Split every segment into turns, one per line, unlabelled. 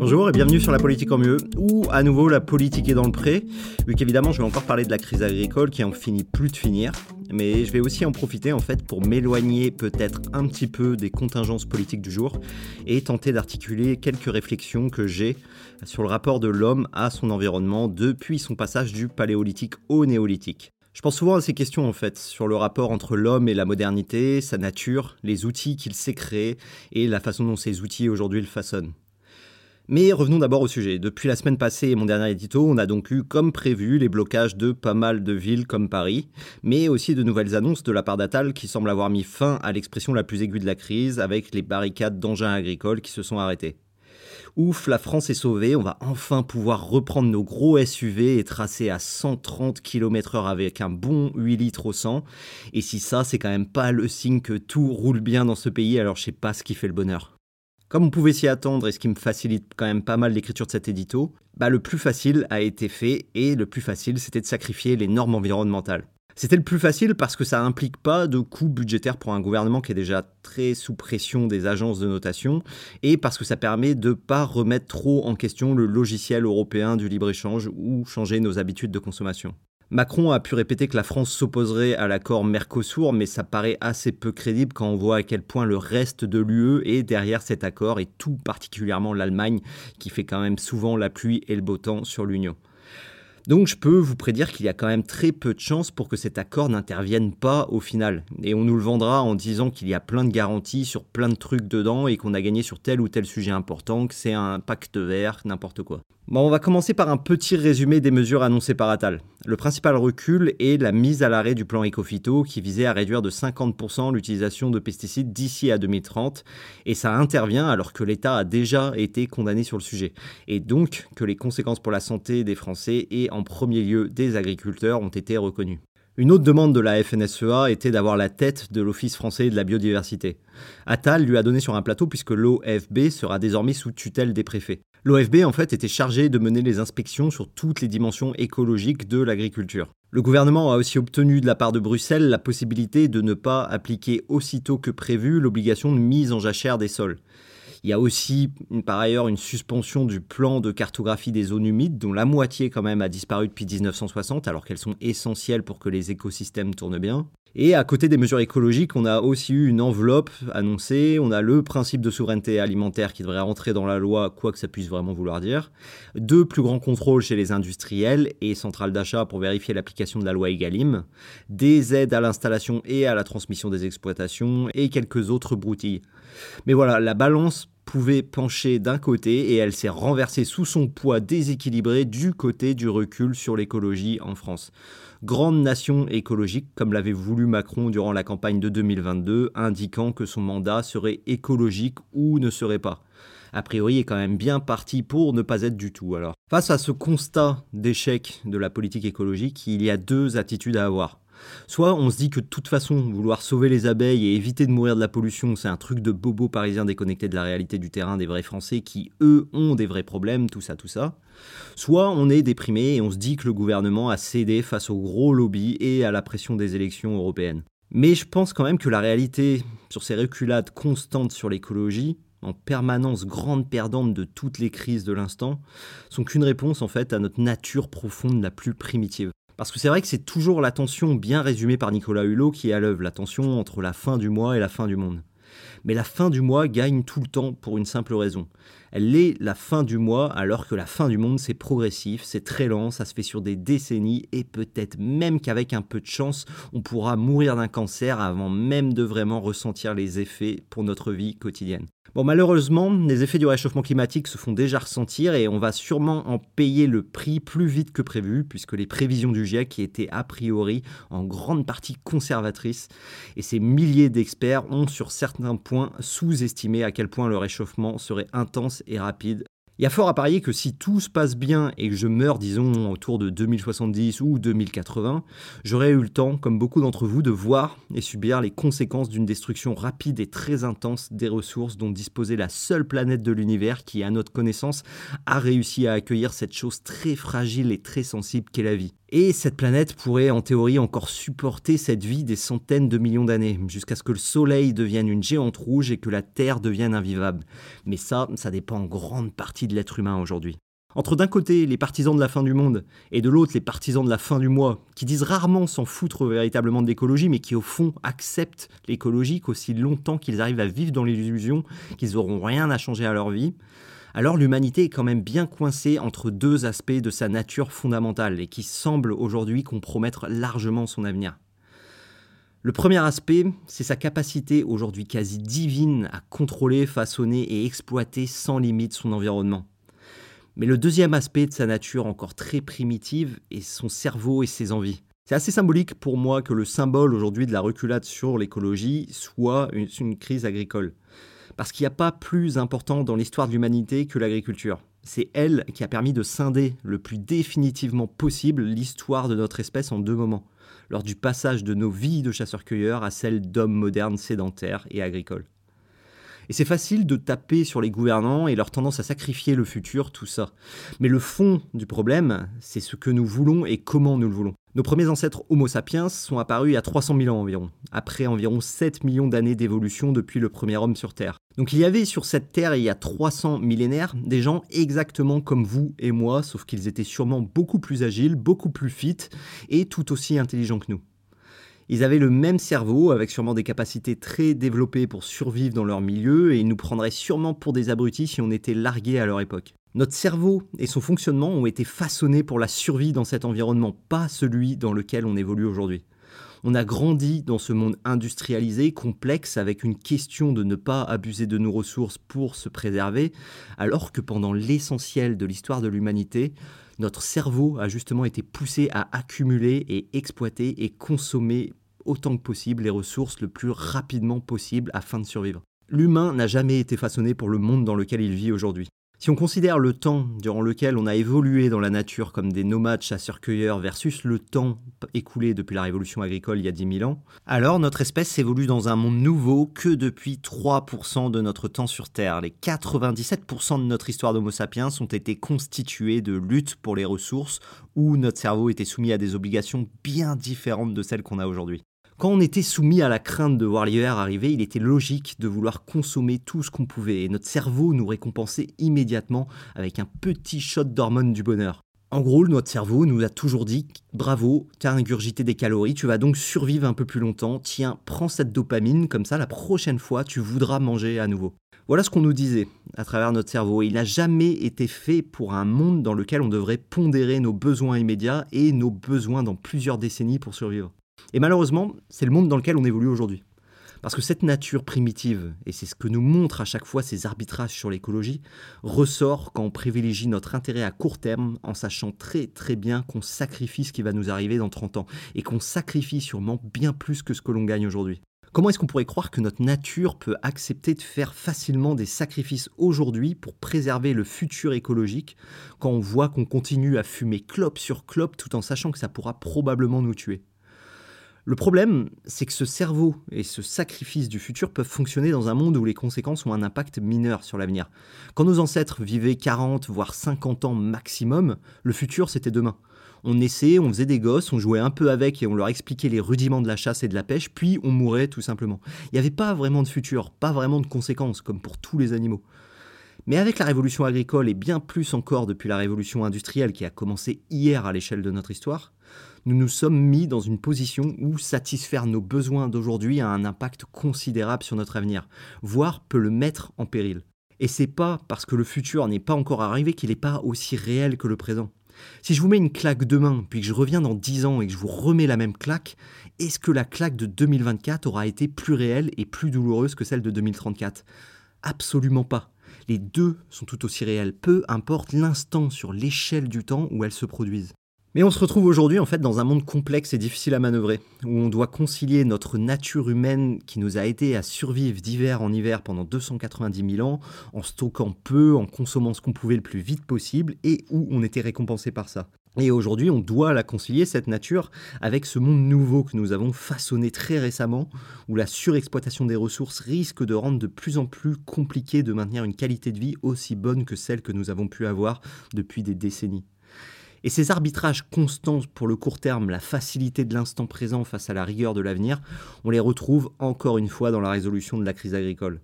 Bonjour et bienvenue sur La Politique en mieux, où à nouveau la politique est dans le pré, vu qu'évidemment je vais encore parler de la crise agricole qui en finit plus de finir, mais je vais aussi en profiter en fait pour m'éloigner peut-être un petit peu des contingences politiques du jour et tenter d'articuler quelques réflexions que j'ai sur le rapport de l'homme à son environnement depuis son passage du paléolithique au néolithique. Je pense souvent à ces questions en fait, sur le rapport entre l'homme et la modernité, sa nature, les outils qu'il s'est créés et la façon dont ces outils aujourd'hui le façonnent. Mais revenons d'abord au sujet. Depuis la semaine passée et mon dernier édito, on a donc eu, comme prévu, les blocages de pas mal de villes comme Paris, mais aussi de nouvelles annonces de la part d'Atal qui semble avoir mis fin à l'expression la plus aiguë de la crise avec les barricades d'engins agricoles qui se sont arrêtées. Ouf, la France est sauvée, on va enfin pouvoir reprendre nos gros SUV et tracer à 130 km/h avec un bon 8 litres au 100. Et si ça, c'est quand même pas le signe que tout roule bien dans ce pays, alors je sais pas ce qui fait le bonheur. Comme on pouvait s'y attendre et ce qui me facilite quand même pas mal l'écriture de cet édito, bah le plus facile a été fait et le plus facile c'était de sacrifier les normes environnementales. C'était le plus facile parce que ça implique pas de coûts budgétaires pour un gouvernement qui est déjà très sous pression des agences de notation et parce que ça permet de pas remettre trop en question le logiciel européen du libre-échange ou changer nos habitudes de consommation. Macron a pu répéter que la France s'opposerait à l'accord Mercosur, mais ça paraît assez peu crédible quand on voit à quel point le reste de l'UE est derrière cet accord, et tout particulièrement l'Allemagne, qui fait quand même souvent la pluie et le beau temps sur l'Union. Donc je peux vous prédire qu'il y a quand même très peu de chances pour que cet accord n'intervienne pas au final. Et on nous le vendra en disant qu'il y a plein de garanties sur plein de trucs dedans et qu'on a gagné sur tel ou tel sujet important, que c'est un pacte vert, n'importe quoi. On va commencer par un petit résumé des mesures annoncées par Attal. Le principal recul est la mise à l'arrêt du plan Ecofito qui visait à réduire de 50% l'utilisation de pesticides d'ici à 2030 et ça intervient alors que l'État a déjà été condamné sur le sujet et donc que les conséquences pour la santé des Français et en premier lieu des agriculteurs ont été reconnues. Une autre demande de la FNSEA était d'avoir la tête de l'Office français de la biodiversité. Attal lui a donné sur un plateau puisque l'OFB sera désormais sous tutelle des préfets. L'OFB en fait était chargé de mener les inspections sur toutes les dimensions écologiques de l'agriculture. Le gouvernement a aussi obtenu de la part de Bruxelles la possibilité de ne pas appliquer aussitôt que prévu l'obligation de mise en jachère des sols. Il y a aussi par ailleurs une suspension du plan de cartographie des zones humides dont la moitié quand même a disparu depuis 1960 alors qu'elles sont essentielles pour que les écosystèmes tournent bien. Et à côté des mesures écologiques, on a aussi eu une enveloppe annoncée, on a le principe de souveraineté alimentaire qui devrait rentrer dans la loi, quoi que ça puisse vraiment vouloir dire, deux plus grands contrôles chez les industriels et centrales d'achat pour vérifier l'application de la loi EGalim, des aides à l'installation et à la transmission des exploitations et quelques autres broutilles. Mais voilà, la balance pouvait pencher d'un côté et elle s'est renversée sous son poids déséquilibré du côté du recul sur l'écologie en France. Grande nation écologique, comme l'avait voulu Macron durant la campagne de 2022, indiquant que son mandat serait écologique ou ne serait pas a priori est quand même bien parti pour ne pas être du tout. Alors, face à ce constat d'échec de la politique écologique, il y a deux attitudes à avoir. Soit on se dit que de toute façon, vouloir sauver les abeilles et éviter de mourir de la pollution, c'est un truc de bobo parisien déconnecté de la réalité du terrain des vrais Français qui, eux, ont des vrais problèmes, tout ça, tout ça. Soit on est déprimé et on se dit que le gouvernement a cédé face aux gros lobbies et à la pression des élections européennes. Mais je pense quand même que la réalité sur ces reculades constantes sur l'écologie, en permanence grande perdante de toutes les crises de l'instant, sont qu'une réponse en fait à notre nature profonde la plus primitive. Parce que c'est vrai que c'est toujours la tension bien résumée par Nicolas Hulot qui est à l'œuvre, la tension entre la fin du mois et la fin du monde. Mais la fin du mois gagne tout le temps pour une simple raison. Elle est la fin du mois alors que la fin du monde c'est progressif, c'est très lent, ça se fait sur des décennies et peut-être même qu'avec un peu de chance on pourra mourir d'un cancer avant même de vraiment ressentir les effets pour notre vie quotidienne. Bon, malheureusement, les effets du réchauffement climatique se font déjà ressentir et on va sûrement en payer le prix plus vite que prévu, puisque les prévisions du GIEC étaient a priori en grande partie conservatrices, et ces milliers d'experts ont sur certains points sous-estimé à quel point le réchauffement serait intense et rapide il y a fort à parier que si tout se passe bien et que je meurs, disons, autour de 2070 ou 2080, j'aurais eu le temps, comme beaucoup d'entre vous, de voir et subir les conséquences d'une destruction rapide et très intense des ressources dont disposait la seule planète de l'univers qui, à notre connaissance, a réussi à accueillir cette chose très fragile et très sensible qu'est la vie. Et cette planète pourrait en théorie encore supporter cette vie des centaines de millions d'années, jusqu'à ce que le Soleil devienne une géante rouge et que la Terre devienne invivable. Mais ça, ça dépend en grande partie de l'être humain aujourd'hui. Entre d'un côté les partisans de la fin du monde et de l'autre les partisans de la fin du mois, qui disent rarement s'en foutre véritablement de l'écologie, mais qui au fond acceptent l'écologie qu'aussi longtemps qu'ils arrivent à vivre dans l'illusion qu'ils n'auront rien à changer à leur vie, alors l'humanité est quand même bien coincée entre deux aspects de sa nature fondamentale et qui semblent aujourd'hui compromettre largement son avenir. Le premier aspect, c'est sa capacité aujourd'hui quasi divine à contrôler, façonner et exploiter sans limite son environnement. Mais le deuxième aspect de sa nature encore très primitive est son cerveau et ses envies. C'est assez symbolique pour moi que le symbole aujourd'hui de la reculade sur l'écologie soit une, crise agricole. Parce qu'il n'y a pas plus important dans l'histoire de l'humanité que l'agriculture. C'est elle qui a permis de scinder le plus définitivement possible l'histoire de notre espèce en deux moments, lors du passage de nos vies de chasseurs-cueilleurs à celles d'hommes modernes sédentaires et agricoles. Et c'est facile de taper sur les gouvernants et leur tendance à sacrifier le futur, tout ça. Mais le fond du problème, c'est ce que nous voulons et comment nous le voulons. Nos premiers ancêtres Homo sapiens sont apparus il y a 300 000 ans environ, après environ 7 millions d'années d'évolution depuis le premier homme sur Terre. Donc il y avait sur cette Terre il y a 300 millénaires des gens exactement comme vous et moi, sauf qu'ils étaient sûrement beaucoup plus agiles, beaucoup plus fit et tout aussi intelligents que nous. Ils avaient le même cerveau, avec sûrement des capacités très développées pour survivre dans leur milieu, et ils nous prendraient sûrement pour des abrutis si on était largués à leur époque. Notre cerveau et son fonctionnement ont été façonnés pour la survie dans cet environnement, pas celui dans lequel on évolue aujourd'hui. On a grandi dans ce monde industrialisé, complexe, avec une question de ne pas abuser de nos ressources pour se préserver, alors que pendant l'essentiel de l'histoire de l'humanité, notre cerveau a justement été poussé à accumuler et exploiter et consommer autant que possible les ressources le plus rapidement possible afin de survivre. L'humain n'a jamais été façonné pour le monde dans lequel il vit aujourd'hui. Si on considère le temps durant lequel on a évolué dans la nature comme des nomades chasseurs-cueilleurs versus le temps écoulé depuis la révolution agricole il y a 10 000 ans, alors notre espèce évolue dans un monde nouveau que depuis 3% de notre temps sur Terre. Les 97% de notre histoire d'Homo sapiens ont été constitués de luttes pour les ressources où notre cerveau était soumis à des obligations bien différentes de celles qu'on a aujourd'hui. Quand on était soumis à la crainte de voir l'hiver arriver, il était logique de vouloir consommer tout ce qu'on pouvait et notre cerveau nous récompensait immédiatement avec un petit shot d'hormones du bonheur. En gros, notre cerveau nous a toujours dit bravo, tu as ingurgité des calories, tu vas donc survivre un peu plus longtemps, tiens, prends cette dopamine, comme ça la prochaine fois tu voudras manger à nouveau. Voilà ce qu'on nous disait à travers notre cerveau. Il n'a jamais été fait pour un monde dans lequel on devrait pondérer nos besoins immédiats et nos besoins dans plusieurs décennies pour survivre. Et malheureusement, c'est le monde dans lequel on évolue aujourd'hui. Parce que cette nature primitive, et c'est ce que nous montrent à chaque fois ces arbitrages sur l'écologie, ressort quand on privilégie notre intérêt à court terme en sachant très très bien qu'on sacrifie ce qui va nous arriver dans 30 ans, et qu'on sacrifie sûrement bien plus que ce que l'on gagne aujourd'hui. Comment est-ce qu'on pourrait croire que notre nature peut accepter de faire facilement des sacrifices aujourd'hui pour préserver le futur écologique quand on voit qu'on continue à fumer clope sur clope tout en sachant que ça pourra probablement nous tuer? Le problème, c'est que ce cerveau et ce sacrifice du futur peuvent fonctionner dans un monde où les conséquences ont un impact mineur sur l'avenir. Quand nos ancêtres vivaient 40 voire 50 ans maximum, le futur c'était demain. On naissait, on faisait des gosses, on jouait un peu avec et on leur expliquait les rudiments de la chasse et de la pêche, puis on mourait tout simplement. Il n'y avait pas vraiment de futur, pas vraiment de conséquences, comme pour tous les animaux. Mais avec la révolution agricole et bien plus encore depuis la révolution industrielle qui a commencé hier à l'échelle de notre histoire, nous nous sommes mis dans une position où satisfaire nos besoins d'aujourd'hui a un impact considérable sur notre avenir, voire peut le mettre en péril. Et c'est pas parce que le futur n'est pas encore arrivé qu'il n'est pas aussi réel que le présent. Si je vous mets une claque demain, puis que je reviens dans 10 ans et que je vous remets la même claque, est-ce que la claque de 2024 aura été plus réelle et plus douloureuse que celle de 2034 Absolument pas. Les deux sont tout aussi réelles, peu importe l'instant sur l'échelle du temps où elles se produisent. Mais on se retrouve aujourd'hui en fait dans un monde complexe et difficile à manœuvrer, où on doit concilier notre nature humaine qui nous a aidé à survivre d'hiver en hiver pendant 290 000 ans, en stockant peu, en consommant ce qu'on pouvait le plus vite possible, et où on était récompensé par ça. Et aujourd'hui, on doit la concilier, cette nature, avec ce monde nouveau que nous avons façonné très récemment, où la surexploitation des ressources risque de rendre de plus en plus compliqué de maintenir une qualité de vie aussi bonne que celle que nous avons pu avoir depuis des décennies. Et ces arbitrages constants pour le court terme, la facilité de l'instant présent face à la rigueur de l'avenir, on les retrouve encore une fois dans la résolution de la crise agricole.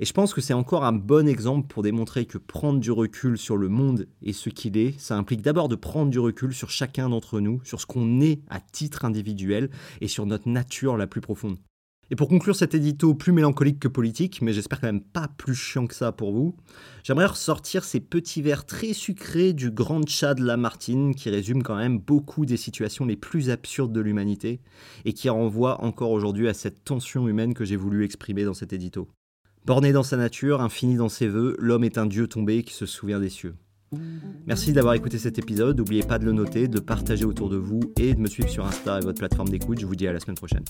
Et je pense que c'est encore un bon exemple pour démontrer que prendre du recul sur le monde et ce qu'il est, ça implique d'abord de prendre du recul sur chacun d'entre nous, sur ce qu'on est à titre individuel et sur notre nature la plus profonde. Et pour conclure cet édito plus mélancolique que politique, mais j'espère quand même pas plus chiant que ça pour vous, j'aimerais ressortir ces petits vers très sucrés du grand chat de Lamartine qui résume quand même beaucoup des situations les plus absurdes de l'humanité et qui renvoie encore aujourd'hui à cette tension humaine que j'ai voulu exprimer dans cet édito. Borné dans sa nature, infini dans ses voeux, l'homme est un dieu tombé qui se souvient des cieux. Merci d'avoir écouté cet épisode, n'oubliez pas de le noter, de partager autour de vous et de me suivre sur Insta et votre plateforme d'écoute. Je vous dis à la semaine prochaine.